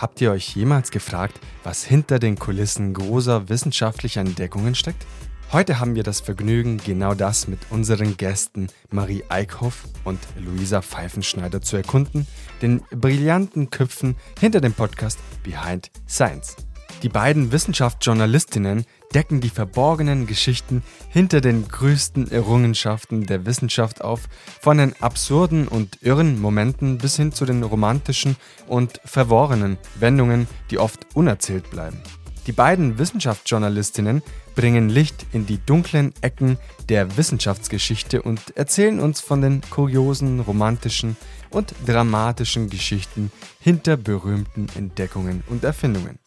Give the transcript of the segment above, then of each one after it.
Habt ihr euch jemals gefragt, was hinter den Kulissen großer wissenschaftlicher Entdeckungen steckt? Heute haben wir das Vergnügen, genau das mit unseren Gästen Marie Eickhoff und Luisa Pfeifenschneider zu erkunden, den brillanten Köpfen hinter dem Podcast Behind Science. Die beiden Wissenschaftsjournalistinnen decken die verborgenen Geschichten hinter den größten Errungenschaften der Wissenschaft auf, von den absurden und irren Momenten bis hin zu den romantischen und verworrenen Wendungen, die oft unerzählt bleiben. Die beiden Wissenschaftsjournalistinnen bringen Licht in die dunklen Ecken der Wissenschaftsgeschichte und erzählen uns von den kuriosen, romantischen und dramatischen Geschichten hinter berühmten Entdeckungen und Erfindungen.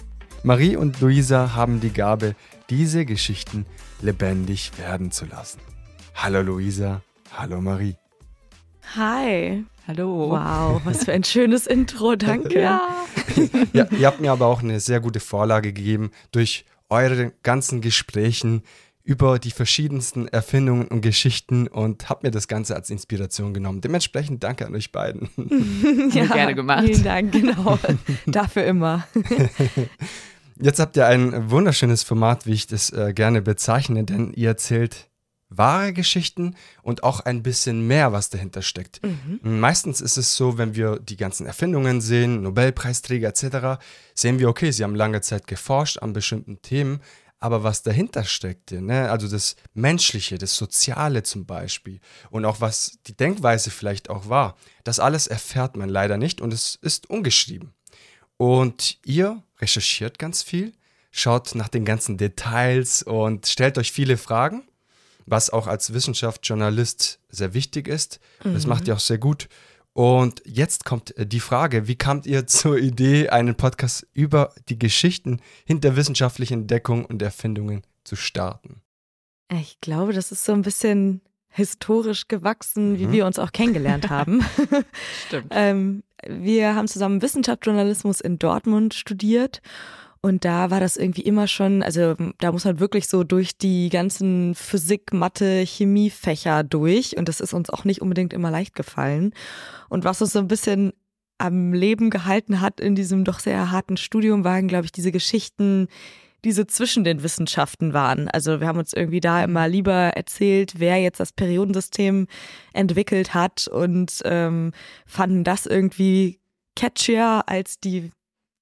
Marie und Luisa haben die Gabe, diese Geschichten lebendig werden zu lassen. Hallo Luisa, hallo Marie. Hi. Hallo. Wow, was für ein schönes Intro, danke. Ja. ja, ihr habt mir aber auch eine sehr gute Vorlage gegeben durch eure ganzen Gesprächen über die verschiedensten Erfindungen und Geschichten und habt mir das Ganze als Inspiration genommen. Dementsprechend danke an euch beiden. ja, gerne gemacht. Vielen Dank, genau. Dafür immer. Jetzt habt ihr ein wunderschönes Format, wie ich das äh, gerne bezeichne, denn ihr erzählt wahre Geschichten und auch ein bisschen mehr, was dahinter steckt. Mhm. Meistens ist es so, wenn wir die ganzen Erfindungen sehen, Nobelpreisträger etc., sehen wir, okay, sie haben lange Zeit geforscht an bestimmten Themen, aber was dahinter steckte, ne? also das Menschliche, das Soziale zum Beispiel und auch was die Denkweise vielleicht auch war, das alles erfährt man leider nicht und es ist ungeschrieben. Und ihr recherchiert ganz viel, schaut nach den ganzen Details und stellt euch viele Fragen was auch als Wissenschaftsjournalist sehr wichtig ist. Mhm. Das macht ihr auch sehr gut. Und jetzt kommt äh, die Frage, wie kamt ihr zur Idee, einen Podcast über die Geschichten hinter wissenschaftlichen Entdeckungen und Erfindungen zu starten? Ich glaube, das ist so ein bisschen historisch gewachsen, wie mhm. wir uns auch kennengelernt haben. Stimmt. ähm, wir haben zusammen Wissenschaftsjournalismus in Dortmund studiert und da war das irgendwie immer schon, also da muss man wirklich so durch die ganzen Physik, Mathe, Chemiefächer durch. Und das ist uns auch nicht unbedingt immer leicht gefallen. Und was uns so ein bisschen am Leben gehalten hat in diesem doch sehr harten Studium, waren, glaube ich, diese Geschichten, die so zwischen den Wissenschaften waren. Also wir haben uns irgendwie da immer lieber erzählt, wer jetzt das Periodensystem entwickelt hat und ähm, fanden das irgendwie catchier als die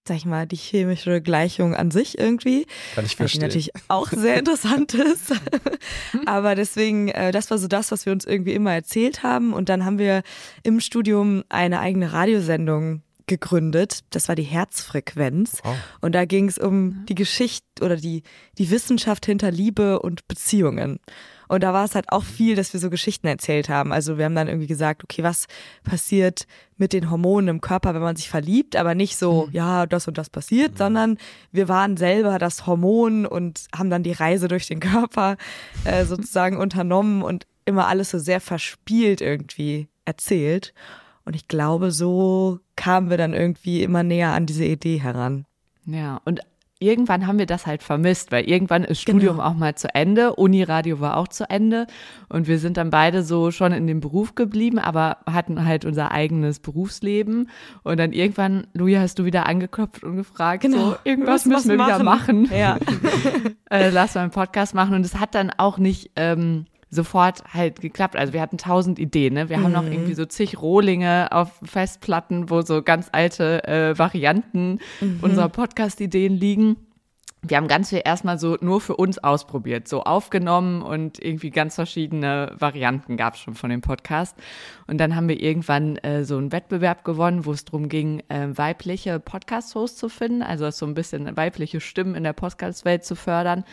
sag ich mal, die chemische Gleichung an sich irgendwie. Kann ich verstehen. Die natürlich auch sehr interessant ist. Aber deswegen, äh, das war so das, was wir uns irgendwie immer erzählt haben. Und dann haben wir im Studium eine eigene Radiosendung gegründet. Das war die Herzfrequenz. Wow. Und da ging es um die Geschichte oder die, die Wissenschaft hinter Liebe und Beziehungen. Und da war es halt auch viel, dass wir so Geschichten erzählt haben. Also wir haben dann irgendwie gesagt, okay, was passiert mit den Hormonen im Körper, wenn man sich verliebt, aber nicht so, mhm. ja, das und das passiert, mhm. sondern wir waren selber das Hormon und haben dann die Reise durch den Körper äh, sozusagen unternommen und immer alles so sehr verspielt irgendwie erzählt. Und ich glaube, so kamen wir dann irgendwie immer näher an diese Idee heran. Ja, und irgendwann haben wir das halt vermisst, weil irgendwann ist Studium genau. auch mal zu Ende, Uniradio war auch zu Ende und wir sind dann beide so schon in dem Beruf geblieben, aber hatten halt unser eigenes Berufsleben und dann irgendwann, Louis, hast du wieder angeklopft und gefragt, genau. so, irgendwas müssen wir machen. wieder machen. Ja. äh, lass mal einen Podcast machen und es hat dann auch nicht ähm, sofort halt geklappt. Also wir hatten tausend Ideen. Ne? Wir mhm. haben noch mhm. irgendwie so zig Rohlinge auf Festplatten, wo so ganz alte äh, Varianten mhm. unserer Podcast-Ideen liegen wir haben ganz viel erstmal so nur für uns ausprobiert, so aufgenommen und irgendwie ganz verschiedene Varianten gab es schon von dem Podcast. Und dann haben wir irgendwann äh, so einen Wettbewerb gewonnen, wo es darum ging, äh, weibliche Podcast-Hosts zu finden, also so ein bisschen weibliche Stimmen in der Podcast-Welt zu fördern.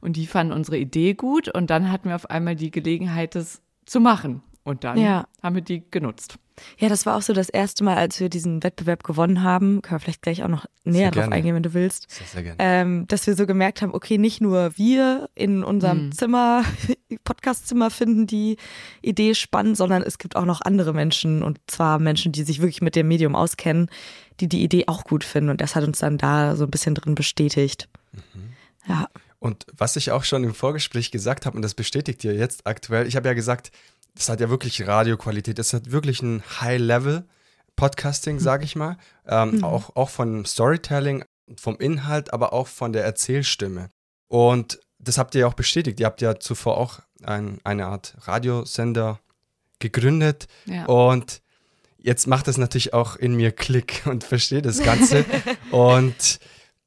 Und die fanden unsere Idee gut und dann hatten wir auf einmal die Gelegenheit, das zu machen. Und dann ja. haben wir die genutzt. Ja, das war auch so das erste Mal, als wir diesen Wettbewerb gewonnen haben. Können wir vielleicht gleich auch noch näher drauf eingehen, wenn du willst. Sehr, sehr gerne. Ähm, dass wir so gemerkt haben, okay, nicht nur wir in unserem mhm. Zimmer, Podcastzimmer finden die Idee spannend, sondern es gibt auch noch andere Menschen und zwar Menschen, die sich wirklich mit dem Medium auskennen, die die Idee auch gut finden. Und das hat uns dann da so ein bisschen drin bestätigt. Mhm. Ja. Und was ich auch schon im Vorgespräch gesagt habe, und das bestätigt ihr jetzt aktuell, ich habe ja gesagt, das hat ja wirklich Radioqualität, das hat wirklich ein High Level. Podcasting, sage ich mal. Ähm, mhm. auch, auch von Storytelling, vom Inhalt, aber auch von der Erzählstimme. Und das habt ihr ja auch bestätigt. Ihr habt ja zuvor auch ein, eine Art Radiosender gegründet. Ja. Und jetzt macht das natürlich auch in mir Klick und verstehe das Ganze. und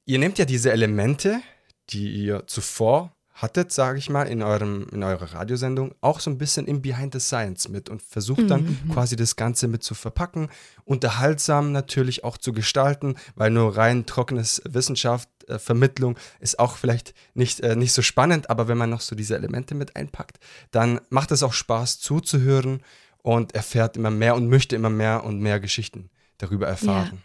ihr nehmt ja diese Elemente, die ihr zuvor hattet, sage ich mal, in, eurem, in eurer Radiosendung auch so ein bisschen im Behind the Science mit und versucht dann mhm. mhm. quasi das Ganze mit zu verpacken, unterhaltsam natürlich auch zu gestalten, weil nur rein trockenes Wissenschaft, äh, Vermittlung ist auch vielleicht nicht, äh, nicht so spannend, aber wenn man noch so diese Elemente mit einpackt, dann macht es auch Spaß zuzuhören und erfährt immer mehr und möchte immer mehr und mehr Geschichten darüber erfahren. Ja.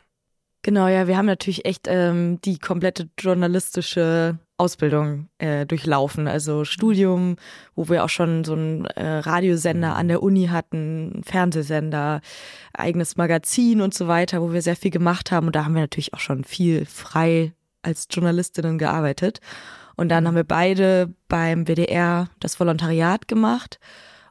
Genau, ja, wir haben natürlich echt ähm, die komplette journalistische Ausbildung äh, durchlaufen. Also Studium, wo wir auch schon so einen äh, Radiosender an der Uni hatten, Fernsehsender, eigenes Magazin und so weiter, wo wir sehr viel gemacht haben. Und da haben wir natürlich auch schon viel frei als Journalistinnen gearbeitet. Und dann haben wir beide beim WDR das Volontariat gemacht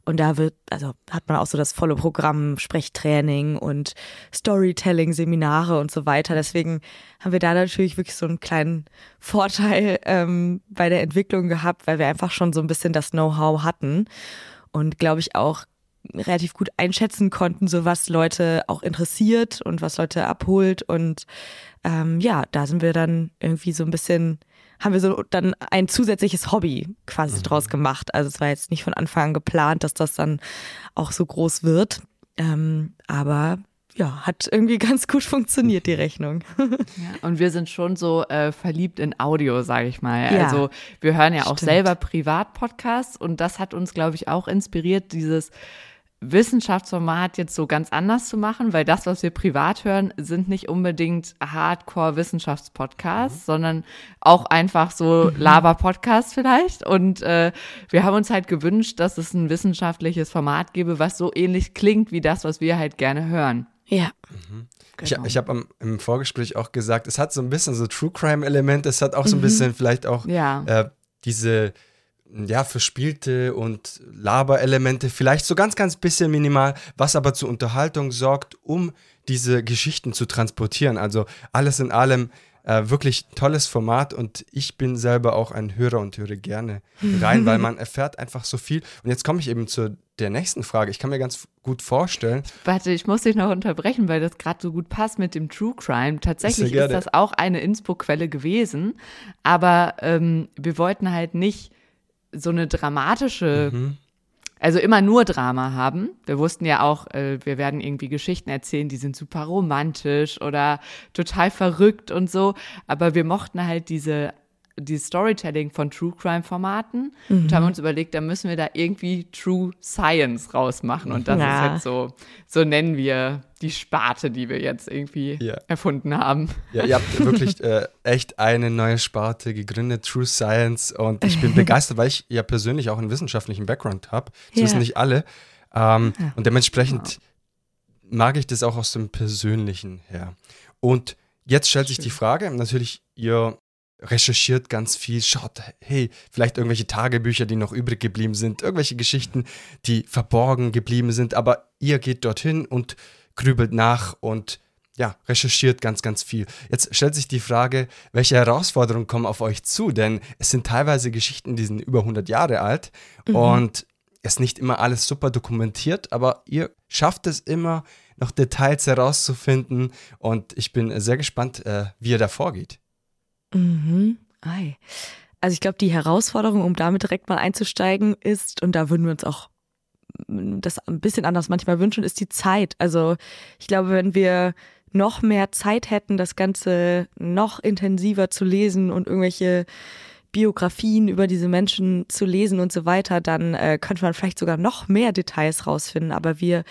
und da wird, also hat man auch so das volle Programm, Sprechtraining und Storytelling, Seminare und so weiter. Deswegen haben wir da natürlich wirklich so einen kleinen Vorteil ähm, bei der Entwicklung gehabt, weil wir einfach schon so ein bisschen das Know-how hatten und glaube ich auch relativ gut einschätzen konnten, so was Leute auch interessiert und was Leute abholt. Und ähm, ja, da sind wir dann irgendwie so ein bisschen haben wir so dann ein zusätzliches Hobby quasi mhm. draus gemacht. Also es war jetzt nicht von Anfang an geplant, dass das dann auch so groß wird. Ähm, aber ja, hat irgendwie ganz gut funktioniert, die Rechnung. Ja, und wir sind schon so äh, verliebt in Audio, sage ich mal. Ja, also wir hören ja auch stimmt. selber Privat-Podcasts und das hat uns, glaube ich, auch inspiriert, dieses Wissenschaftsformat jetzt so ganz anders zu machen, weil das, was wir privat hören, sind nicht unbedingt Hardcore-Wissenschaftspodcasts, mhm. sondern auch einfach so. Laber-Podcasts vielleicht. Und äh, wir haben uns halt gewünscht, dass es ein wissenschaftliches Format gäbe, was so ähnlich klingt wie das, was wir halt gerne hören. Ja. Mhm. Genau. Ich, ich habe im Vorgespräch auch gesagt, es hat so ein bisschen so True Crime-Element, es hat auch so ein mhm. bisschen vielleicht auch ja. äh, diese ja, verspielte und Laberelemente, vielleicht so ganz, ganz bisschen minimal, was aber zur Unterhaltung sorgt, um diese Geschichten zu transportieren. Also alles in allem äh, wirklich tolles Format und ich bin selber auch ein Hörer und höre gerne rein, weil man erfährt einfach so viel. Und jetzt komme ich eben zu der nächsten Frage. Ich kann mir ganz gut vorstellen. Warte, ich muss dich noch unterbrechen, weil das gerade so gut passt mit dem True Crime. Tatsächlich ist das auch eine Inspo-Quelle gewesen, aber ähm, wir wollten halt nicht so eine dramatische, mhm. also immer nur Drama haben. Wir wussten ja auch, äh, wir werden irgendwie Geschichten erzählen, die sind super romantisch oder total verrückt und so. Aber wir mochten halt diese die Storytelling von True Crime Formaten mhm. und haben uns überlegt, da müssen wir da irgendwie True Science rausmachen. Und das ja. ist jetzt so, so nennen wir die Sparte, die wir jetzt irgendwie ja. erfunden haben. Ja, ihr habt wirklich äh, echt eine neue Sparte gegründet, True Science. Und ich bin begeistert, weil ich ja persönlich auch einen wissenschaftlichen Background habe. Das ja. wissen nicht alle. Ähm, und dementsprechend mag ich das auch aus dem Persönlichen her. Und jetzt stellt sich die Frage, natürlich, ihr recherchiert ganz viel, schaut, hey, vielleicht irgendwelche Tagebücher, die noch übrig geblieben sind, irgendwelche Geschichten, die verborgen geblieben sind, aber ihr geht dorthin und grübelt nach und ja, recherchiert ganz, ganz viel. Jetzt stellt sich die Frage, welche Herausforderungen kommen auf euch zu? Denn es sind teilweise Geschichten, die sind über 100 Jahre alt mhm. und es ist nicht immer alles super dokumentiert, aber ihr schafft es immer, noch Details herauszufinden und ich bin sehr gespannt, äh, wie ihr da vorgeht. Mhm. Ei. Also ich glaube, die Herausforderung, um damit direkt mal einzusteigen, ist, und da würden wir uns auch das ein bisschen anders manchmal wünschen, ist die Zeit. Also ich glaube, wenn wir noch mehr Zeit hätten, das Ganze noch intensiver zu lesen und irgendwelche Biografien über diese Menschen zu lesen und so weiter, dann äh, könnte man vielleicht sogar noch mehr Details rausfinden. Aber wir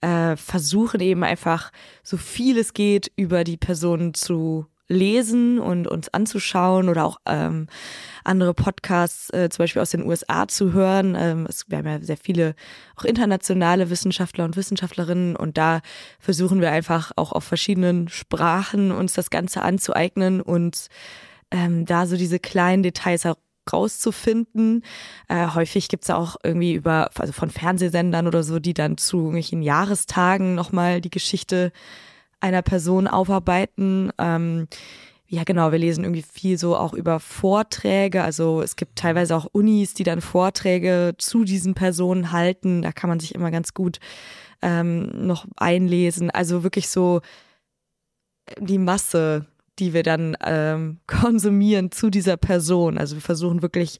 äh, versuchen eben einfach so viel es geht über die Personen zu lesen und uns anzuschauen oder auch ähm, andere Podcasts, äh, zum Beispiel aus den USA zu hören. Ähm, es, wir haben ja sehr viele auch internationale Wissenschaftler und Wissenschaftlerinnen und da versuchen wir einfach auch auf verschiedenen Sprachen uns das Ganze anzueignen und ähm, da so diese kleinen Details rauszufinden. Äh, häufig gibt's ja auch irgendwie über, also von Fernsehsendern oder so, die dann zu irgendwelchen Jahrestagen nochmal die Geschichte einer Person aufarbeiten. Ähm, ja, genau, wir lesen irgendwie viel so auch über Vorträge. Also es gibt teilweise auch Unis, die dann Vorträge zu diesen Personen halten. Da kann man sich immer ganz gut ähm, noch einlesen. Also wirklich so die Masse, die wir dann ähm, konsumieren zu dieser Person. Also wir versuchen wirklich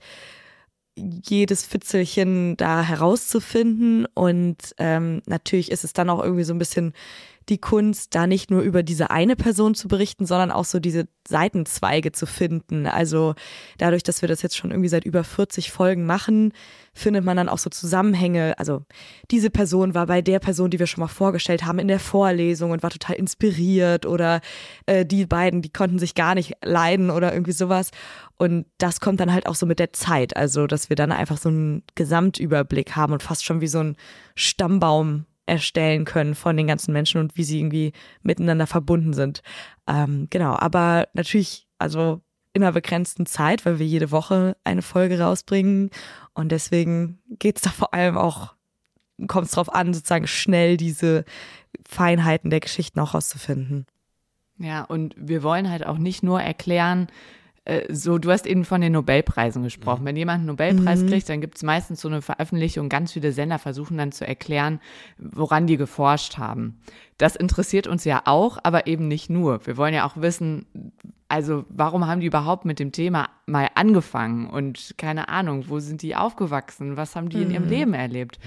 jedes Fitzelchen da herauszufinden und ähm, natürlich ist es dann auch irgendwie so ein bisschen die Kunst, da nicht nur über diese eine Person zu berichten, sondern auch so diese Seitenzweige zu finden. Also dadurch, dass wir das jetzt schon irgendwie seit über 40 Folgen machen, findet man dann auch so Zusammenhänge. Also diese Person war bei der Person, die wir schon mal vorgestellt haben, in der Vorlesung und war total inspiriert oder äh, die beiden, die konnten sich gar nicht leiden oder irgendwie sowas. Und das kommt dann halt auch so mit der Zeit. Also, dass wir dann einfach so einen Gesamtüberblick haben und fast schon wie so ein Stammbaum erstellen können von den ganzen Menschen und wie sie irgendwie miteinander verbunden sind. Ähm, genau, aber natürlich, also einer begrenzten Zeit, weil wir jede Woche eine Folge rausbringen. Und deswegen geht es da vor allem auch, kommt es darauf an, sozusagen schnell diese Feinheiten der Geschichten auch rauszufinden. Ja, und wir wollen halt auch nicht nur erklären, so, du hast eben von den Nobelpreisen gesprochen. Mhm. Wenn jemand einen Nobelpreis mhm. kriegt, dann gibt es meistens so eine Veröffentlichung. Ganz viele Sender versuchen dann zu erklären, woran die geforscht haben. Das interessiert uns ja auch, aber eben nicht nur. Wir wollen ja auch wissen, also warum haben die überhaupt mit dem Thema mal angefangen und keine Ahnung, wo sind die aufgewachsen, was haben die mhm. in ihrem mhm. Leben erlebt?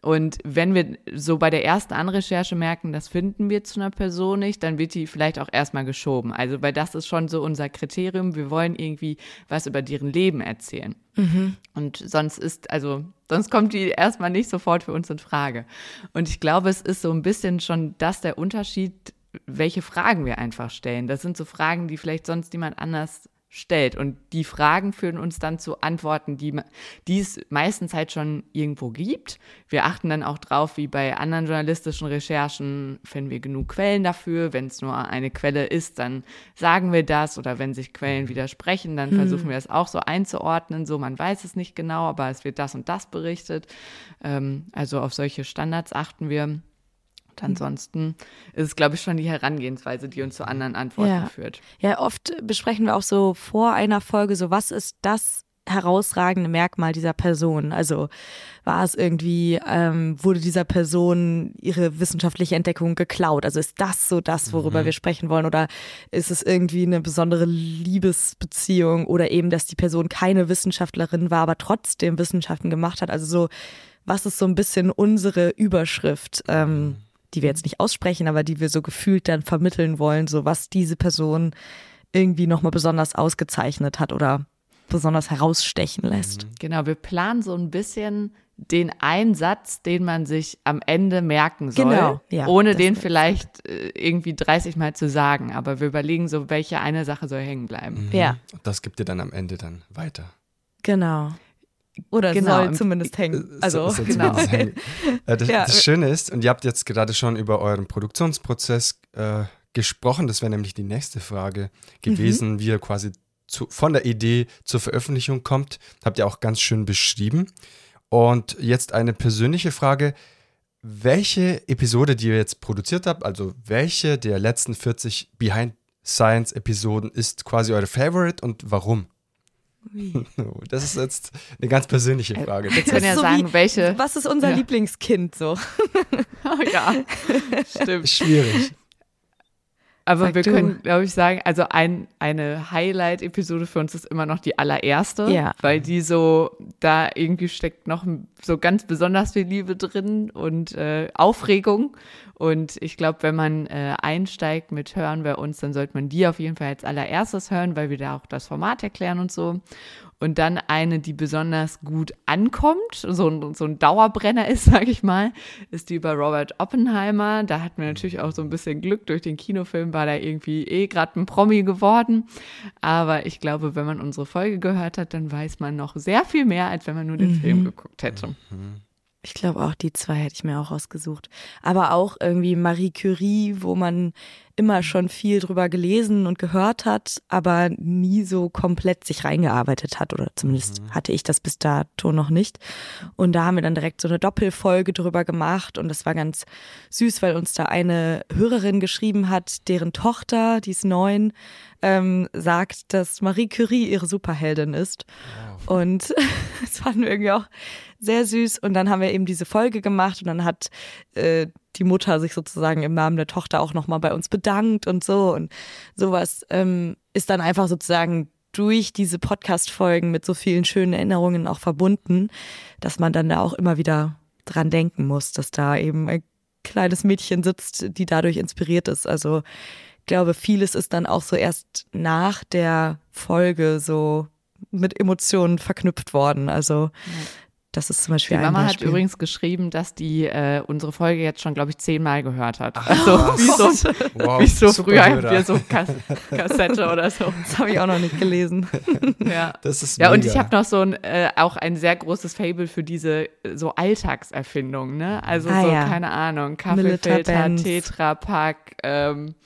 Und wenn wir so bei der ersten Anrecherche merken, das finden wir zu einer Person nicht, dann wird die vielleicht auch erstmal geschoben. Also, weil das ist schon so unser Kriterium. Wir wollen irgendwie was über deren Leben erzählen. Mhm. Und sonst ist, also, sonst kommt die erstmal nicht sofort für uns in Frage. Und ich glaube, es ist so ein bisschen schon das der Unterschied, welche Fragen wir einfach stellen. Das sind so Fragen, die vielleicht sonst niemand anders stellt. Und die Fragen führen uns dann zu Antworten, die, die es meistens halt schon irgendwo gibt. Wir achten dann auch drauf, wie bei anderen journalistischen Recherchen, finden wir genug Quellen dafür. Wenn es nur eine Quelle ist, dann sagen wir das. Oder wenn sich Quellen widersprechen, dann mhm. versuchen wir es auch so einzuordnen. So, man weiß es nicht genau, aber es wird das und das berichtet. Ähm, also auf solche Standards achten wir. Und ansonsten ist es, glaube ich, schon die Herangehensweise, die uns zu anderen Antworten ja. führt. Ja, oft besprechen wir auch so vor einer Folge so, was ist das herausragende Merkmal dieser Person? Also war es irgendwie, ähm, wurde dieser Person ihre wissenschaftliche Entdeckung geklaut? Also ist das so das, worüber mhm. wir sprechen wollen? Oder ist es irgendwie eine besondere Liebesbeziehung oder eben, dass die Person keine Wissenschaftlerin war, aber trotzdem Wissenschaften gemacht hat? Also so, was ist so ein bisschen unsere Überschrift? Ähm, mhm die wir jetzt nicht aussprechen, aber die wir so gefühlt dann vermitteln wollen, so was diese Person irgendwie nochmal besonders ausgezeichnet hat oder besonders herausstechen lässt. Mhm. Genau, wir planen so ein bisschen den Einsatz, den man sich am Ende merken soll, genau, ja, ohne den vielleicht äh, irgendwie 30 Mal zu sagen. Aber wir überlegen so, welche eine Sache soll hängen bleiben. Mhm. Ja. Und das gibt ihr dann am Ende dann weiter. Genau. Oder genau. soll zumindest hängen. Äh, also, so, genau. Hängen. Äh, das, ja. das, Schöne ist, und ihr habt jetzt gerade schon über euren Produktionsprozess äh, gesprochen, das wäre nämlich die nächste Frage gewesen, mhm. wie ihr quasi zu, von der Idee zur Veröffentlichung kommt. Habt ihr auch ganz schön beschrieben. Und jetzt eine persönliche Frage. Welche Episode, die ihr jetzt produziert habt, also welche der letzten 40 Behind Science Episoden ist quasi eure Favorite und warum? Das ist jetzt eine ganz persönliche äh, Frage. Wir können ja so sagen, wie, welche. Was ist unser ja. Lieblingskind so? Oh, ja, stimmt. Schwierig. Aber Sag wir du. können, glaube ich, sagen, also ein, eine Highlight-Episode für uns ist immer noch die allererste, ja. weil die so, da irgendwie steckt noch so ganz besonders viel Liebe drin und äh, Aufregung. Und ich glaube, wenn man äh, einsteigt mit Hören bei uns, dann sollte man die auf jeden Fall als allererstes hören, weil wir da auch das Format erklären und so. Und dann eine, die besonders gut ankommt, so ein, so ein Dauerbrenner ist, sage ich mal, ist die über Robert Oppenheimer. Da hatten wir natürlich auch so ein bisschen Glück. Durch den Kinofilm war da irgendwie eh gerade ein Promi geworden. Aber ich glaube, wenn man unsere Folge gehört hat, dann weiß man noch sehr viel mehr, als wenn man nur den mhm. Film geguckt hätte. Mhm. Ich glaube auch die zwei hätte ich mir auch ausgesucht. Aber auch irgendwie Marie Curie, wo man immer schon viel drüber gelesen und gehört hat, aber nie so komplett sich reingearbeitet hat oder zumindest mhm. hatte ich das bis dato noch nicht. Und da haben wir dann direkt so eine Doppelfolge drüber gemacht und das war ganz süß, weil uns da eine Hörerin geschrieben hat, deren Tochter, die ist neun, ähm, sagt, dass Marie Curie ihre Superheldin ist. Wow. Und das fanden wir irgendwie auch sehr süß. Und dann haben wir eben diese Folge gemacht und dann hat äh, die Mutter sich sozusagen im Namen der Tochter auch nochmal bei uns bedankt und so. Und sowas ähm, ist dann einfach sozusagen durch diese Podcast-Folgen mit so vielen schönen Erinnerungen auch verbunden, dass man dann da auch immer wieder dran denken muss, dass da eben ein kleines Mädchen sitzt, die dadurch inspiriert ist. Also ich glaube, vieles ist dann auch so erst nach der Folge so mit Emotionen verknüpft worden. Also das ist zum Beispiel Die Mama Beispiel. hat übrigens geschrieben, dass die äh, unsere Folge jetzt schon, glaube ich, zehnmal gehört hat. Ach, also wie so, wow, wie so früher wir so Kass Kassette oder so. Das habe ich auch noch nicht gelesen. ja, das ist ja und ich habe noch so ein äh, auch ein sehr großes Fable für diese so Alltagserfindungen. Ne? Also ah, so ja. keine Ahnung, Kaffeefilter, Tetra Pak. Ähm,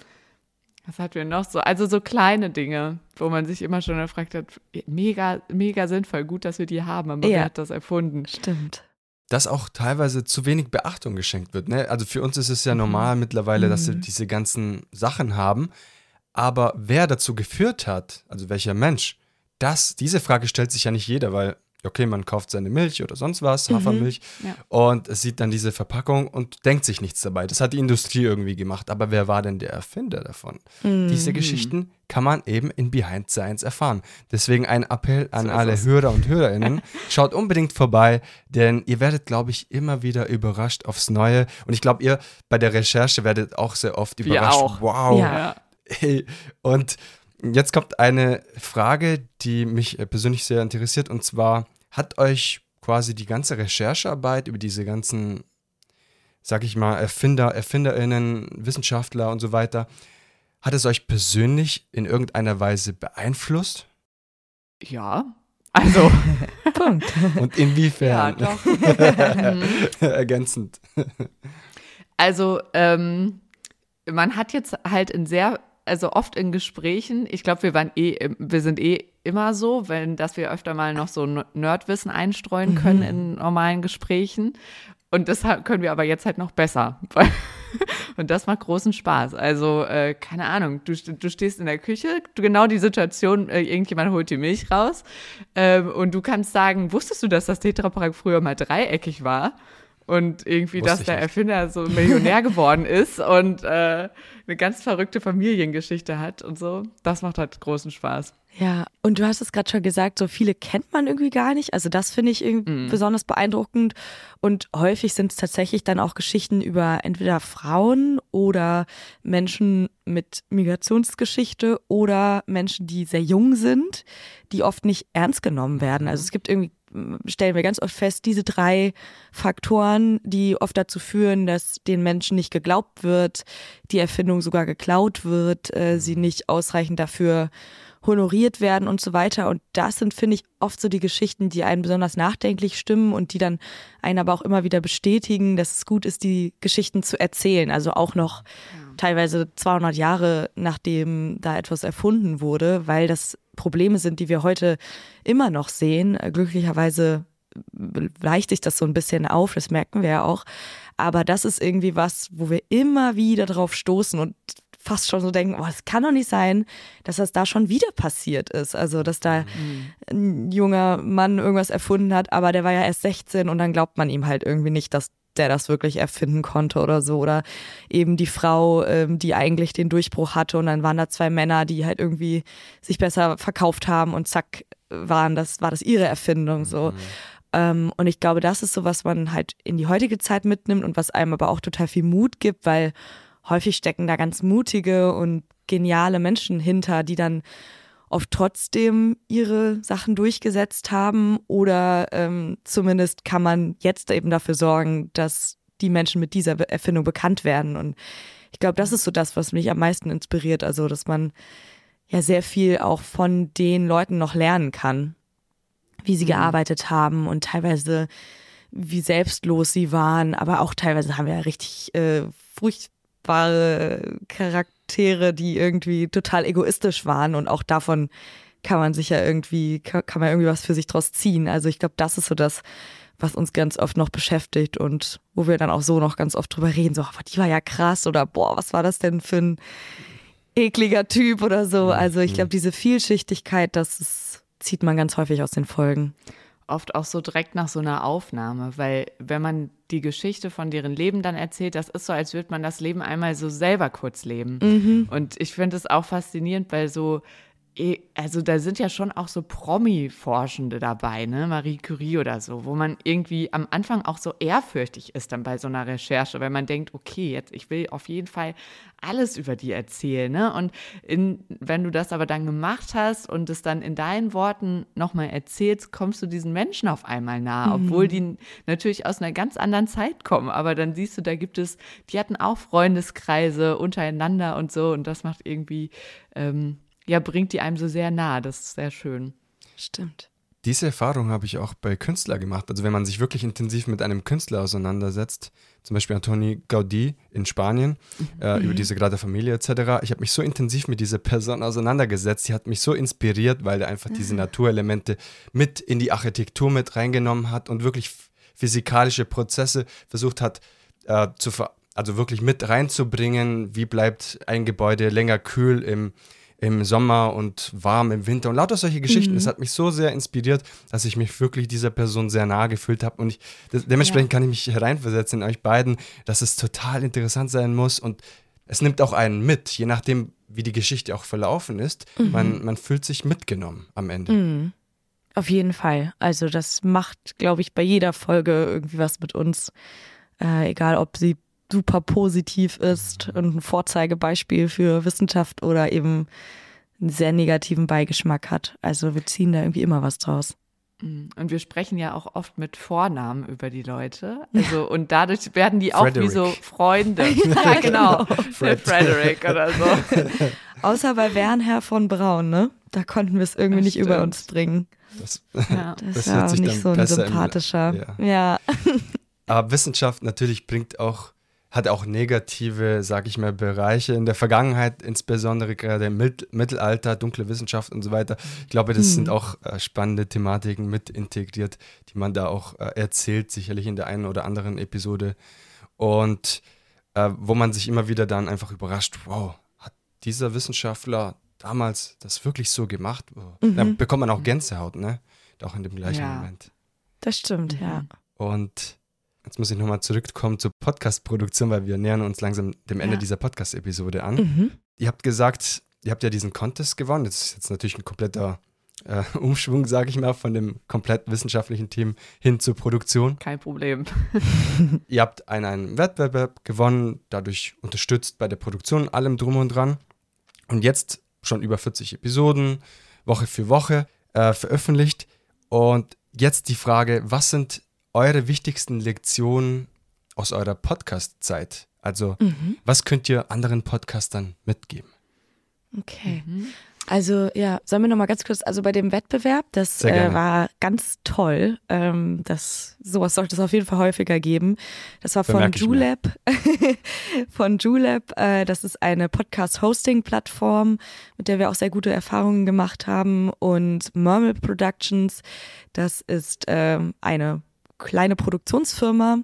was hatten wir noch so? Also so kleine Dinge, wo man sich immer schon gefragt hat, mega, mega sinnvoll, gut, dass wir die haben, aber ja. wer hat das erfunden? Stimmt. Dass auch teilweise zu wenig Beachtung geschenkt wird. Ne? Also für uns ist es ja mhm. normal mhm. mittlerweile, dass wir mhm. diese ganzen Sachen haben. Aber wer dazu geführt hat, also welcher Mensch, das, diese Frage stellt sich ja nicht jeder, weil okay, man kauft seine Milch oder sonst was, mhm. Hafermilch, ja. und es sieht dann diese Verpackung und denkt sich nichts dabei. Das hat die Industrie irgendwie gemacht. Aber wer war denn der Erfinder davon? Mhm. Diese Geschichten kann man eben in Behind Science erfahren. Deswegen ein Appell an so alle Hörer und Hörerinnen. Schaut unbedingt vorbei, denn ihr werdet, glaube ich, immer wieder überrascht aufs Neue. Und ich glaube, ihr bei der Recherche werdet auch sehr oft überrascht. Wir auch. Wow. Ja. Hey. Und Jetzt kommt eine Frage, die mich äh, persönlich sehr interessiert. Und zwar, hat euch quasi die ganze Recherchearbeit über diese ganzen, sag ich mal, Erfinder, Erfinderinnen, Wissenschaftler und so weiter, hat es euch persönlich in irgendeiner Weise beeinflusst? Ja, also. Punkt. Und inwiefern? Ja, doch. Ergänzend. Also, ähm, man hat jetzt halt in sehr also oft in Gesprächen, ich glaube, wir waren eh, wir sind eh immer so, wenn, dass wir öfter mal noch so Nerdwissen einstreuen können mhm. in normalen Gesprächen. Und das können wir aber jetzt halt noch besser. Und das macht großen Spaß. Also, äh, keine Ahnung, du, du stehst in der Küche, du, genau die Situation, äh, irgendjemand holt die Milch raus ähm, und du kannst sagen, wusstest du, dass das Tetrapack früher mal dreieckig war? Und irgendwie, Wusste dass der nicht. Erfinder so Millionär geworden ist und äh, eine ganz verrückte Familiengeschichte hat und so. Das macht halt großen Spaß. Ja, und du hast es gerade schon gesagt, so viele kennt man irgendwie gar nicht. Also das finde ich irgendwie mm. besonders beeindruckend. Und häufig sind es tatsächlich dann auch Geschichten über entweder Frauen oder Menschen mit Migrationsgeschichte oder Menschen, die sehr jung sind, die oft nicht ernst genommen werden. Also es gibt irgendwie stellen wir ganz oft fest, diese drei Faktoren, die oft dazu führen, dass den Menschen nicht geglaubt wird, die Erfindung sogar geklaut wird, äh, sie nicht ausreichend dafür honoriert werden und so weiter. Und das sind, finde ich, oft so die Geschichten, die einen besonders nachdenklich stimmen und die dann einen aber auch immer wieder bestätigen, dass es gut ist, die Geschichten zu erzählen. Also auch noch ja. Teilweise 200 Jahre nachdem da etwas erfunden wurde, weil das Probleme sind, die wir heute immer noch sehen. Glücklicherweise leicht sich das so ein bisschen auf, das merken wir ja auch. Aber das ist irgendwie was, wo wir immer wieder drauf stoßen und fast schon so denken, oh, es kann doch nicht sein, dass das da schon wieder passiert ist. Also, dass da mhm. ein junger Mann irgendwas erfunden hat, aber der war ja erst 16 und dann glaubt man ihm halt irgendwie nicht, dass der das wirklich erfinden konnte oder so. Oder eben die Frau, ähm, die eigentlich den Durchbruch hatte und dann waren da zwei Männer, die halt irgendwie sich besser verkauft haben und zack, waren das, war das ihre Erfindung so. Mhm. Ähm, und ich glaube, das ist so, was man halt in die heutige Zeit mitnimmt und was einem aber auch total viel Mut gibt, weil häufig stecken da ganz mutige und geniale Menschen hinter, die dann oft trotzdem ihre Sachen durchgesetzt haben oder ähm, zumindest kann man jetzt eben dafür sorgen, dass die Menschen mit dieser Erfindung bekannt werden. Und ich glaube, das ist so das, was mich am meisten inspiriert. Also, dass man ja sehr viel auch von den Leuten noch lernen kann, wie sie mhm. gearbeitet haben und teilweise wie selbstlos sie waren, aber auch teilweise haben wir ja richtig äh, furchtbare Charakter Charaktere, die irgendwie total egoistisch waren und auch davon kann man sich ja irgendwie, kann, man irgendwie was für sich draus ziehen. Also ich glaube, das ist so das, was uns ganz oft noch beschäftigt und wo wir dann auch so noch ganz oft drüber reden, so, aber die war ja krass oder boah, was war das denn für ein ekliger Typ oder so. Also ich glaube, diese Vielschichtigkeit, das ist, zieht man ganz häufig aus den Folgen oft auch so direkt nach so einer Aufnahme, weil wenn man die Geschichte von deren Leben dann erzählt, das ist so, als würde man das Leben einmal so selber kurz leben. Mhm. Und ich finde es auch faszinierend, weil so also da sind ja schon auch so Promi-Forschende dabei, ne, Marie Curie oder so, wo man irgendwie am Anfang auch so ehrfürchtig ist dann bei so einer Recherche, weil man denkt, okay, jetzt ich will auf jeden Fall alles über die erzählen, ne? Und in, wenn du das aber dann gemacht hast und es dann in deinen Worten nochmal erzählst, kommst du diesen Menschen auf einmal nahe, mhm. obwohl die natürlich aus einer ganz anderen Zeit kommen. Aber dann siehst du, da gibt es, die hatten auch Freundeskreise untereinander und so und das macht irgendwie ähm, ja, bringt die einem so sehr nah. Das ist sehr schön. Stimmt. Diese Erfahrung habe ich auch bei Künstlern gemacht. Also wenn man sich wirklich intensiv mit einem Künstler auseinandersetzt, zum Beispiel Antoni Gaudí in Spanien, mhm. äh, über diese gerade Familie etc. Ich habe mich so intensiv mit dieser Person auseinandergesetzt. Sie hat mich so inspiriert, weil er einfach mhm. diese Naturelemente mit in die Architektur mit reingenommen hat und wirklich physikalische Prozesse versucht hat äh, zu also wirklich mit reinzubringen. Wie bleibt ein Gebäude länger kühl im im Sommer und warm im Winter und lauter solche Geschichten. Es mhm. hat mich so sehr inspiriert, dass ich mich wirklich dieser Person sehr nahe gefühlt habe und ich, dementsprechend ja. kann ich mich hereinversetzen in euch beiden, dass es total interessant sein muss und es nimmt auch einen mit, je nachdem, wie die Geschichte auch verlaufen ist. Mhm. Man, man fühlt sich mitgenommen am Ende. Mhm. Auf jeden Fall. Also das macht, glaube ich, bei jeder Folge irgendwie was mit uns. Äh, egal, ob sie super positiv ist und ein Vorzeigebeispiel für Wissenschaft oder eben einen sehr negativen Beigeschmack hat. Also wir ziehen da irgendwie immer was draus. Mm. Und wir sprechen ja auch oft mit Vornamen über die Leute. Also, und dadurch werden die auch Frederick. wie so Freunde. ja, genau. Fred. Frederick oder so. Außer bei Wernherr von Braun, ne? Da konnten wir es irgendwie das nicht stimmt. über uns bringen. Das, ja. das, das war auch nicht so ein sympathischer. Im, ja. ja. Aber Wissenschaft natürlich bringt auch hat auch negative, sag ich mal, Bereiche in der Vergangenheit, insbesondere gerade im Mittelalter, dunkle Wissenschaft und so weiter. Ich glaube, das hm. sind auch äh, spannende Thematiken mit integriert, die man da auch äh, erzählt, sicherlich in der einen oder anderen Episode. Und äh, wo man sich immer wieder dann einfach überrascht, wow, hat dieser Wissenschaftler damals das wirklich so gemacht? Mhm. Da bekommt man auch Gänsehaut, ne? Auch in dem gleichen ja. Moment. Das stimmt, ja. Und Jetzt muss ich nochmal zurückkommen zur Podcast-Produktion, weil wir nähern uns langsam dem Ende ja. dieser Podcast-Episode an. Mhm. Ihr habt gesagt, ihr habt ja diesen Contest gewonnen. Das ist jetzt natürlich ein kompletter äh, Umschwung, sage ich mal, von dem komplett wissenschaftlichen Team hin zur Produktion. Kein Problem. ihr habt einen, einen Wettbewerb gewonnen, dadurch unterstützt bei der Produktion, allem drum und dran. Und jetzt schon über 40 Episoden, Woche für Woche äh, veröffentlicht. Und jetzt die Frage, was sind eure wichtigsten Lektionen aus eurer Podcast-Zeit? Also, mhm. was könnt ihr anderen Podcastern mitgeben? Okay. Mhm. Also ja, sollen wir noch mal ganz kurz, also bei dem Wettbewerb, das äh, war ganz toll. Ähm, das, sowas sollte es auf jeden Fall häufiger geben. Das war von Julep. von Julep. Äh, das ist eine Podcast-Hosting-Plattform, mit der wir auch sehr gute Erfahrungen gemacht haben. Und Murmel Productions, das ist äh, eine kleine Produktionsfirma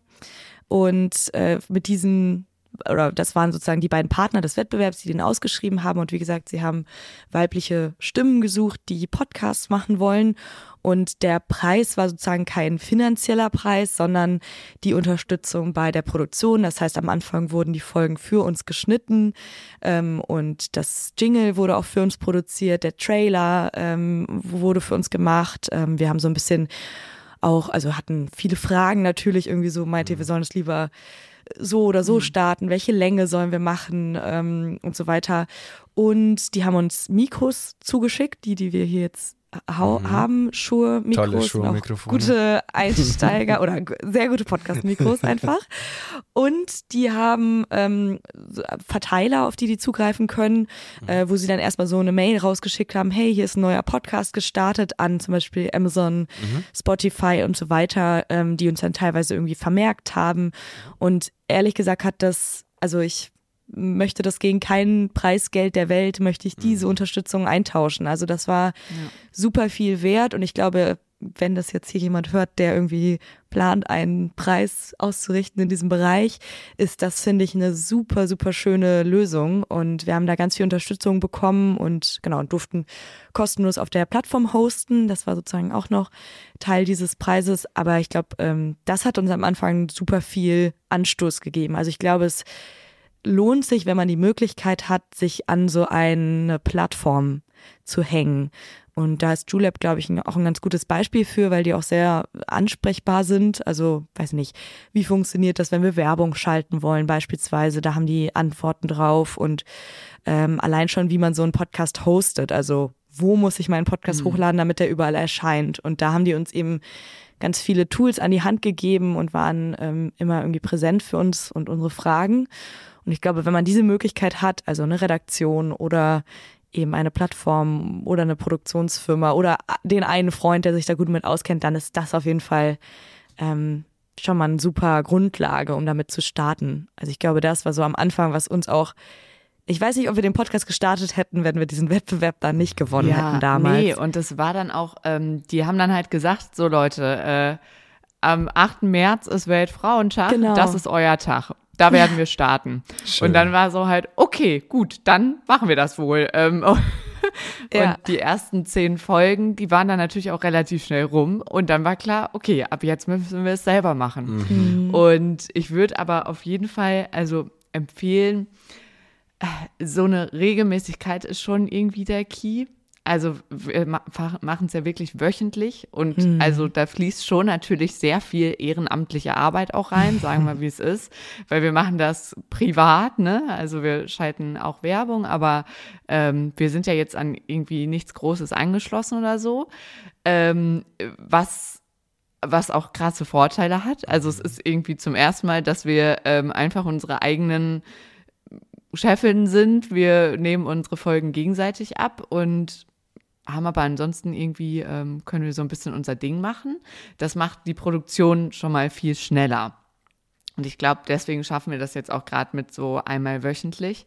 und äh, mit diesen oder das waren sozusagen die beiden Partner des Wettbewerbs, die den ausgeschrieben haben. Und wie gesagt, sie haben weibliche Stimmen gesucht, die Podcasts machen wollen. Und der Preis war sozusagen kein finanzieller Preis, sondern die Unterstützung bei der Produktion. Das heißt, am Anfang wurden die Folgen für uns geschnitten ähm, und das Jingle wurde auch für uns produziert, der Trailer ähm, wurde für uns gemacht. Ähm, wir haben so ein bisschen auch, also hatten viele Fragen natürlich irgendwie so, meinte, wir mhm. sollen es lieber so oder so mhm. starten, welche Länge sollen wir machen ähm, und so weiter. Und die haben uns Mikros zugeschickt, die, die wir hier jetzt mhm. haben, Schuhe, Mikros, Schuhe, Mikrofone. gute Einsteiger oder sehr gute Podcast-Mikros einfach. Und die haben ähm, Verteiler, auf die die zugreifen können, mhm. äh, wo sie dann erstmal so eine Mail rausgeschickt haben, hey, hier ist ein neuer Podcast gestartet an zum Beispiel Amazon, mhm. Spotify und so weiter, ähm, die uns dann teilweise irgendwie vermerkt haben. Und ehrlich gesagt hat das, also ich möchte das gegen kein Preisgeld der Welt, möchte ich diese mhm. Unterstützung eintauschen. Also das war ja. super viel wert und ich glaube, wenn das jetzt hier jemand hört, der irgendwie plant, einen Preis auszurichten in diesem Bereich, ist das, finde ich, eine super, super schöne Lösung. Und wir haben da ganz viel Unterstützung bekommen und genau, durften kostenlos auf der Plattform hosten. Das war sozusagen auch noch Teil dieses Preises. Aber ich glaube, ähm, das hat uns am Anfang super viel Anstoß gegeben. Also ich glaube, es lohnt sich, wenn man die Möglichkeit hat, sich an so eine Plattform zu hängen. Und da ist Julep, glaube ich, auch ein ganz gutes Beispiel für, weil die auch sehr ansprechbar sind. Also, weiß nicht, wie funktioniert das, wenn wir Werbung schalten wollen, beispielsweise. Da haben die Antworten drauf und ähm, allein schon, wie man so einen Podcast hostet. Also, wo muss ich meinen Podcast mhm. hochladen, damit er überall erscheint? Und da haben die uns eben ganz viele Tools an die Hand gegeben und waren ähm, immer irgendwie präsent für uns und unsere Fragen. Und ich glaube, wenn man diese Möglichkeit hat, also eine Redaktion oder eben eine Plattform oder eine Produktionsfirma oder den einen Freund, der sich da gut mit auskennt, dann ist das auf jeden Fall ähm, schon mal eine super Grundlage, um damit zu starten. Also ich glaube, das war so am Anfang, was uns auch ich weiß nicht, ob wir den Podcast gestartet hätten, wenn wir diesen Wettbewerb dann nicht gewonnen ja, hätten damals. Nee, und das war dann auch, ähm, die haben dann halt gesagt, so Leute, äh, am 8. März ist Weltfrauentag, genau. das ist euer Tag. Da werden wir starten. Schön. Und dann war so halt, okay, gut, dann machen wir das wohl. Ähm, und ja. die ersten zehn Folgen, die waren dann natürlich auch relativ schnell rum. Und dann war klar, okay, ab jetzt müssen wir es selber machen. Mhm. Und ich würde aber auf jeden Fall, also empfehlen, äh, so eine Regelmäßigkeit ist schon irgendwie der Key. Also wir machen es ja wirklich wöchentlich und mhm. also da fließt schon natürlich sehr viel ehrenamtliche Arbeit auch rein, sagen wir, wie es ist, weil wir machen das privat, ne? Also wir schalten auch Werbung, aber ähm, wir sind ja jetzt an irgendwie nichts Großes angeschlossen oder so. Ähm, was was auch krasse Vorteile hat. Also es ist irgendwie zum ersten Mal, dass wir ähm, einfach unsere eigenen Chefin sind. Wir nehmen unsere Folgen gegenseitig ab und haben aber ansonsten irgendwie, ähm, können wir so ein bisschen unser Ding machen. Das macht die Produktion schon mal viel schneller. Und ich glaube, deswegen schaffen wir das jetzt auch gerade mit so einmal wöchentlich.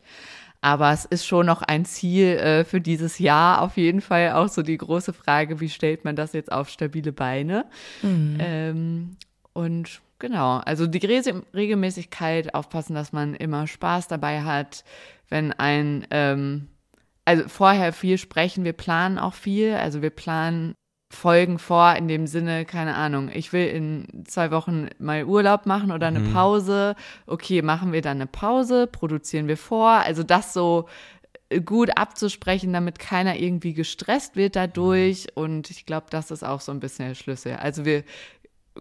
Aber es ist schon noch ein Ziel äh, für dieses Jahr auf jeden Fall auch so die große Frage, wie stellt man das jetzt auf stabile Beine? Mhm. Ähm, und genau, also die Regelmäßigkeit, aufpassen, dass man immer Spaß dabei hat, wenn ein ähm, also vorher viel sprechen, wir planen auch viel, also wir planen Folgen vor in dem Sinne, keine Ahnung, ich will in zwei Wochen mal Urlaub machen oder eine mhm. Pause. Okay, machen wir dann eine Pause, produzieren wir vor. Also das so gut abzusprechen, damit keiner irgendwie gestresst wird dadurch. Und ich glaube, das ist auch so ein bisschen der Schlüssel. Also wir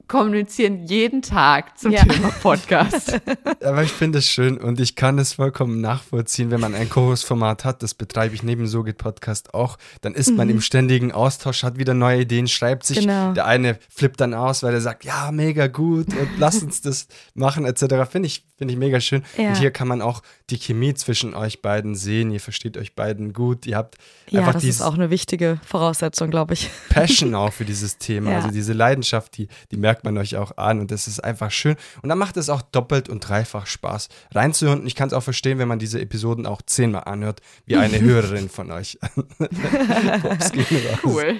kommunizieren jeden Tag zum ja. Thema Podcast. Aber ich finde es schön und ich kann es vollkommen nachvollziehen, wenn man ein Co-Host-Format hat, das betreibe ich neben So geht Podcast auch, dann ist mhm. man im ständigen Austausch, hat wieder neue Ideen, schreibt sich, genau. der eine flippt dann aus, weil er sagt, ja, mega gut und lass uns das machen etc. Finde ich, finde ich mega schön. Ja. Und hier kann man auch die Chemie zwischen euch beiden sehen, ihr versteht euch beiden gut, ihr habt ja, einfach das ist auch eine wichtige Voraussetzung, glaube ich. Passion auch für dieses Thema, ja. also diese Leidenschaft, die, die merkt man euch auch an und das ist einfach schön. Und dann macht es auch doppelt und dreifach Spaß reinzuhören. Und ich kann es auch verstehen, wenn man diese Episoden auch zehnmal anhört, wie eine Hörerin von euch. cool.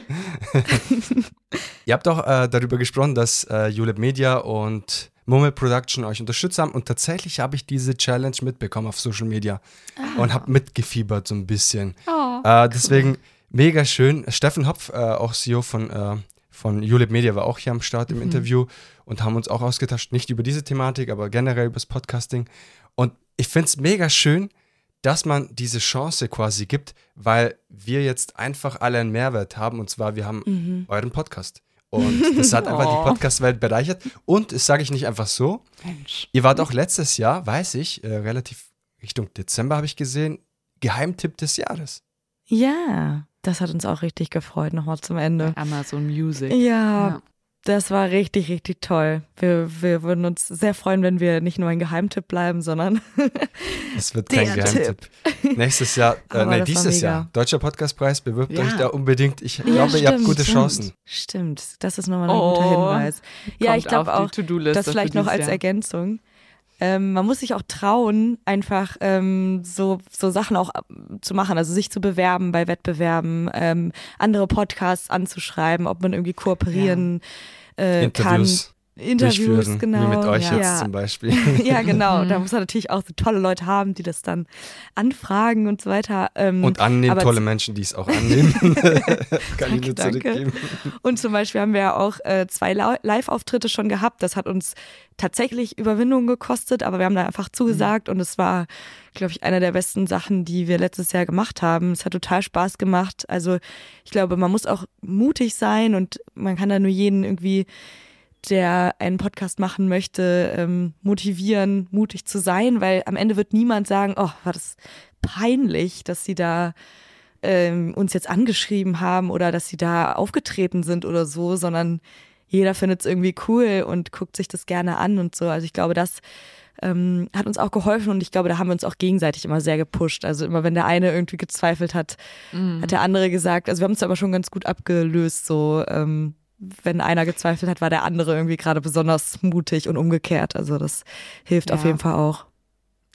Ihr habt auch äh, darüber gesprochen, dass äh, Julep Media und Mummel Production euch unterstützt haben und tatsächlich habe ich diese Challenge mitbekommen auf Social Media ah. und habe mitgefiebert so ein bisschen. Oh, äh, deswegen cool. mega schön. Steffen Hopf, äh, auch CEO von äh, von Julep Media war auch hier am Start im mhm. Interview und haben uns auch ausgetauscht, nicht über diese Thematik, aber generell über das Podcasting. Und ich finde es mega schön, dass man diese Chance quasi gibt, weil wir jetzt einfach alle einen Mehrwert haben und zwar wir haben mhm. euren Podcast. Und das hat einfach oh. die Podcast-Welt bereichert. Und das sage ich nicht einfach so. Mensch. Ihr wart auch letztes Jahr, weiß ich, äh, relativ Richtung Dezember habe ich gesehen, Geheimtipp des Jahres. Ja. Das hat uns auch richtig gefreut, nochmal zum Ende. Amazon Music. Ja, ja, das war richtig, richtig toll. Wir, wir würden uns sehr freuen, wenn wir nicht nur ein Geheimtipp bleiben, sondern. Es wird kein Geheimtipp. Tipp. Nächstes Jahr, äh, nein, dieses Jahr. Deutscher Podcastpreis, bewirbt ja. euch da unbedingt. Ich ja, glaube, stimmt, ihr habt gute stimmt. Chancen. Stimmt, das ist nochmal ein oh, guter Hinweis. Ja, ich glaube auch, das vielleicht noch als Jahr. Ergänzung. Ähm, man muss sich auch trauen, einfach ähm, so, so Sachen auch äh, zu machen, also sich zu bewerben bei Wettbewerben, ähm, andere Podcasts anzuschreiben, ob man irgendwie kooperieren ja. äh, kann. Interviews, genau. Wie mit euch ja. jetzt zum Beispiel. ja, genau. Da muss man natürlich auch so tolle Leute haben, die das dann anfragen und so weiter. Ähm, und annehmen, tolle Menschen, die es auch annehmen. Kann ich nur zurückgeben. Und zum Beispiel haben wir ja auch äh, zwei Live-Auftritte schon gehabt. Das hat uns tatsächlich Überwindung gekostet, aber wir haben da einfach zugesagt mhm. und es war, glaube ich, eine der besten Sachen, die wir letztes Jahr gemacht haben. Es hat total Spaß gemacht. Also ich glaube, man muss auch mutig sein und man kann da nur jeden irgendwie der einen Podcast machen möchte, ähm, motivieren, mutig zu sein, weil am Ende wird niemand sagen, oh, war das peinlich, dass sie da ähm, uns jetzt angeschrieben haben oder dass sie da aufgetreten sind oder so, sondern jeder findet es irgendwie cool und guckt sich das gerne an und so. Also ich glaube, das ähm, hat uns auch geholfen und ich glaube, da haben wir uns auch gegenseitig immer sehr gepusht. Also immer wenn der eine irgendwie gezweifelt hat, mhm. hat der andere gesagt, also wir haben uns aber schon ganz gut abgelöst, so ähm, wenn einer gezweifelt hat, war der andere irgendwie gerade besonders mutig und umgekehrt. Also das hilft ja. auf jeden Fall auch.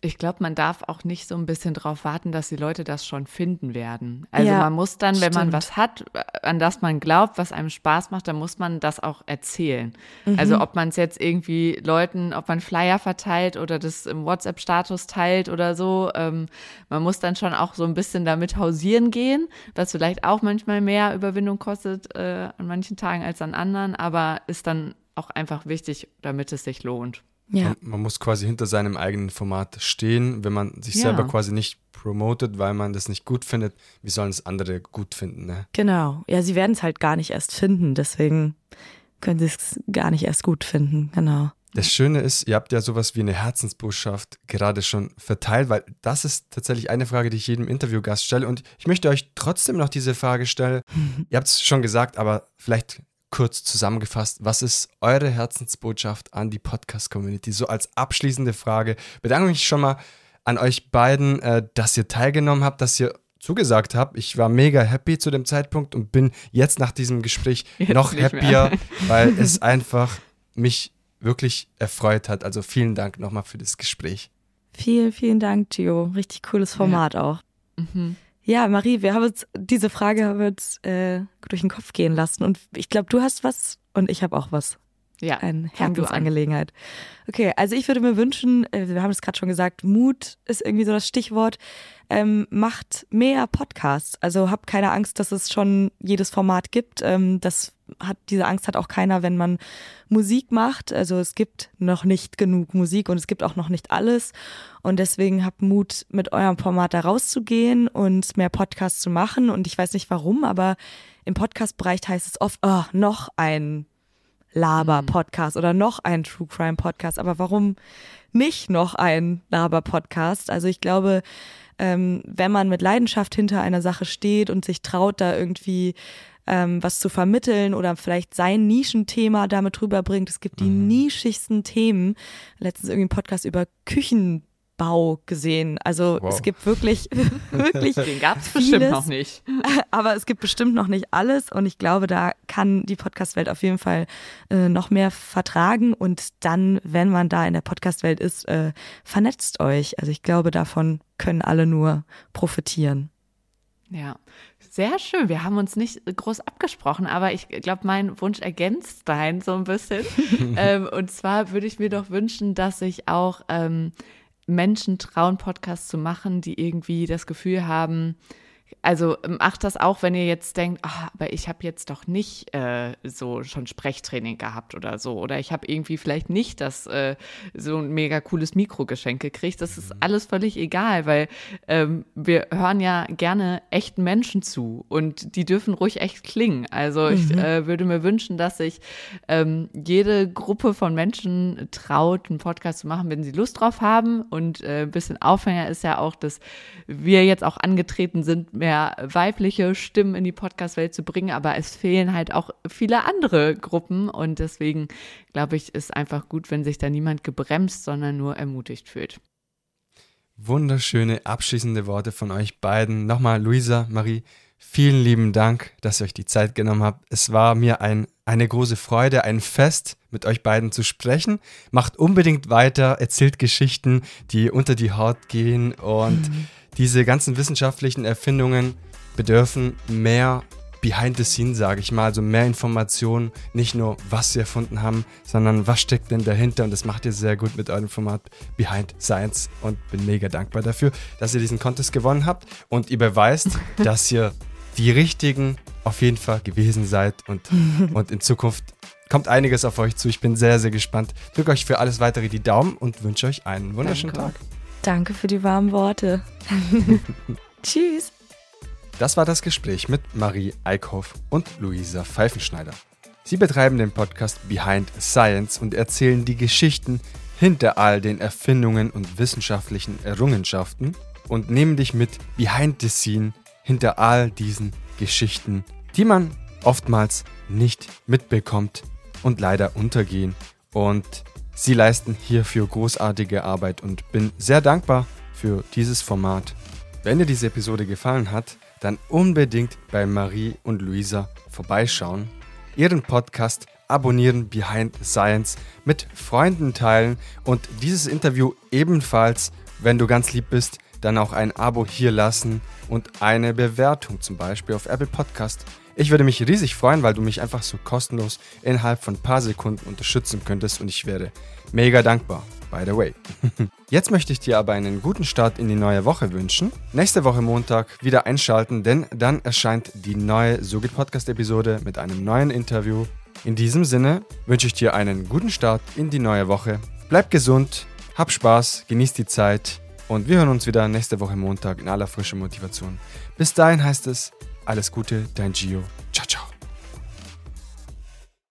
Ich glaube, man darf auch nicht so ein bisschen darauf warten, dass die Leute das schon finden werden. Also ja, man muss dann, wenn stimmt. man was hat, an das man glaubt, was einem Spaß macht, dann muss man das auch erzählen. Mhm. Also ob man es jetzt irgendwie Leuten, ob man Flyer verteilt oder das im WhatsApp-Status teilt oder so, ähm, man muss dann schon auch so ein bisschen damit hausieren gehen, was vielleicht auch manchmal mehr Überwindung kostet äh, an manchen Tagen als an anderen, aber ist dann auch einfach wichtig, damit es sich lohnt. Ja. Man, man, muss quasi hinter seinem eigenen Format stehen. Wenn man sich ja. selber quasi nicht promotet, weil man das nicht gut findet, wie sollen es andere gut finden? Ne? Genau. Ja, sie werden es halt gar nicht erst finden. Deswegen können sie es gar nicht erst gut finden. Genau. Das Schöne ist, ihr habt ja sowas wie eine Herzensbotschaft gerade schon verteilt, weil das ist tatsächlich eine Frage, die ich jedem Interviewgast stelle. Und ich möchte euch trotzdem noch diese Frage stellen. ihr habt es schon gesagt, aber vielleicht kurz zusammengefasst, was ist eure Herzensbotschaft an die Podcast-Community? So als abschließende Frage. Bedanke mich schon mal an euch beiden, äh, dass ihr teilgenommen habt, dass ihr zugesagt habt. Ich war mega happy zu dem Zeitpunkt und bin jetzt nach diesem Gespräch jetzt noch happier, weil es einfach mich wirklich erfreut hat. Also vielen Dank nochmal für das Gespräch. Vielen, vielen Dank, Gio. Richtig cooles Format ja. auch. Mhm. Ja, Marie, wir haben uns diese Frage haben wir uns, äh, durch den Kopf gehen lassen und ich glaube, du hast was und ich habe auch was. Ja. Eine Herzensangelegenheit. Okay, also ich würde mir wünschen, äh, wir haben es gerade schon gesagt, Mut ist irgendwie so das Stichwort. Ähm, macht mehr Podcasts. Also habt keine Angst, dass es schon jedes Format gibt. Ähm, das hat, diese Angst hat auch keiner, wenn man Musik macht. Also es gibt noch nicht genug Musik und es gibt auch noch nicht alles. Und deswegen habt Mut, mit eurem Format da rauszugehen und mehr Podcasts zu machen. Und ich weiß nicht warum, aber im Podcast-Bereich heißt es oft, oh, noch ein Laber-Podcast oder noch ein True Crime-Podcast. Aber warum nicht noch ein Laber-Podcast? Also ich glaube, ähm, wenn man mit Leidenschaft hinter einer Sache steht und sich traut, da irgendwie ähm, was zu vermitteln oder vielleicht sein Nischenthema damit rüberbringt. Es gibt die mhm. nischigsten Themen. Letztens irgendwie ein Podcast über Küchen Bau gesehen. Also wow. es gibt wirklich, wirklich. Den gab es bestimmt noch nicht. Aber es gibt bestimmt noch nicht alles und ich glaube, da kann die Podcast-Welt auf jeden Fall äh, noch mehr vertragen und dann, wenn man da in der Podcast-Welt ist, äh, vernetzt euch. Also ich glaube, davon können alle nur profitieren. Ja, sehr schön. Wir haben uns nicht groß abgesprochen, aber ich glaube, mein Wunsch ergänzt dein so ein bisschen. ähm, und zwar würde ich mir doch wünschen, dass ich auch ähm, Menschen trauen, Podcasts zu machen, die irgendwie das Gefühl haben, also macht das auch, wenn ihr jetzt denkt, ach, aber ich habe jetzt doch nicht äh, so schon Sprechtraining gehabt oder so. Oder ich habe irgendwie vielleicht nicht das äh, so ein mega cooles Mikro geschenkt gekriegt. Das ist alles völlig egal, weil ähm, wir hören ja gerne echten Menschen zu und die dürfen ruhig echt klingen. Also ich mhm. äh, würde mir wünschen, dass sich ähm, jede Gruppe von Menschen traut, einen Podcast zu machen, wenn sie Lust drauf haben. Und äh, ein bisschen Aufhänger ist ja auch, dass wir jetzt auch angetreten sind, mehr mehr weibliche Stimmen in die Podcast-Welt zu bringen, aber es fehlen halt auch viele andere Gruppen und deswegen glaube ich, ist einfach gut, wenn sich da niemand gebremst, sondern nur ermutigt fühlt. Wunderschöne abschließende Worte von euch beiden. Nochmal, Luisa, Marie, vielen lieben Dank, dass ihr euch die Zeit genommen habt. Es war mir ein eine große Freude, ein Fest mit euch beiden zu sprechen. Macht unbedingt weiter, erzählt Geschichten, die unter die Haut gehen und mhm. diese ganzen wissenschaftlichen Erfindungen bedürfen mehr Behind the Scenes, sage ich mal, also mehr Informationen, nicht nur was sie erfunden haben, sondern was steckt denn dahinter und das macht ihr sehr gut mit eurem Format Behind Science und bin mega dankbar dafür, dass ihr diesen Contest gewonnen habt und ihr beweist, dass ihr die richtigen auf jeden Fall gewesen seid und, und in Zukunft kommt einiges auf euch zu. Ich bin sehr, sehr gespannt. Drücke euch für alles weitere die Daumen und wünsche euch einen wunderschönen Danke. Tag. Danke für die warmen Worte. Tschüss. Das war das Gespräch mit Marie Eickhoff und Luisa Pfeifenschneider. Sie betreiben den Podcast Behind Science und erzählen die Geschichten hinter all den Erfindungen und wissenschaftlichen Errungenschaften und nehmen dich mit behind the scene hinter all diesen Geschichten, die man oftmals nicht mitbekommt und leider untergehen. Und sie leisten hierfür großartige Arbeit und bin sehr dankbar für dieses Format. Wenn dir diese Episode gefallen hat, dann unbedingt bei Marie und Luisa vorbeischauen, ihren Podcast abonnieren Behind Science, mit Freunden teilen und dieses Interview ebenfalls, wenn du ganz lieb bist, dann auch ein Abo hier lassen und eine Bewertung zum Beispiel auf Apple Podcast. Ich würde mich riesig freuen, weil du mich einfach so kostenlos innerhalb von ein paar Sekunden unterstützen könntest und ich wäre mega dankbar by the way. Jetzt möchte ich dir aber einen guten Start in die neue Woche wünschen. Nächste Woche Montag wieder einschalten, denn dann erscheint die neue Sogit Podcast Episode mit einem neuen Interview. In diesem Sinne wünsche ich dir einen guten Start in die neue Woche. Bleib gesund, hab Spaß, genieß die Zeit und wir hören uns wieder nächste Woche Montag in aller frischer Motivation. Bis dahin heißt es alles Gute, dein Gio. Ciao, ciao.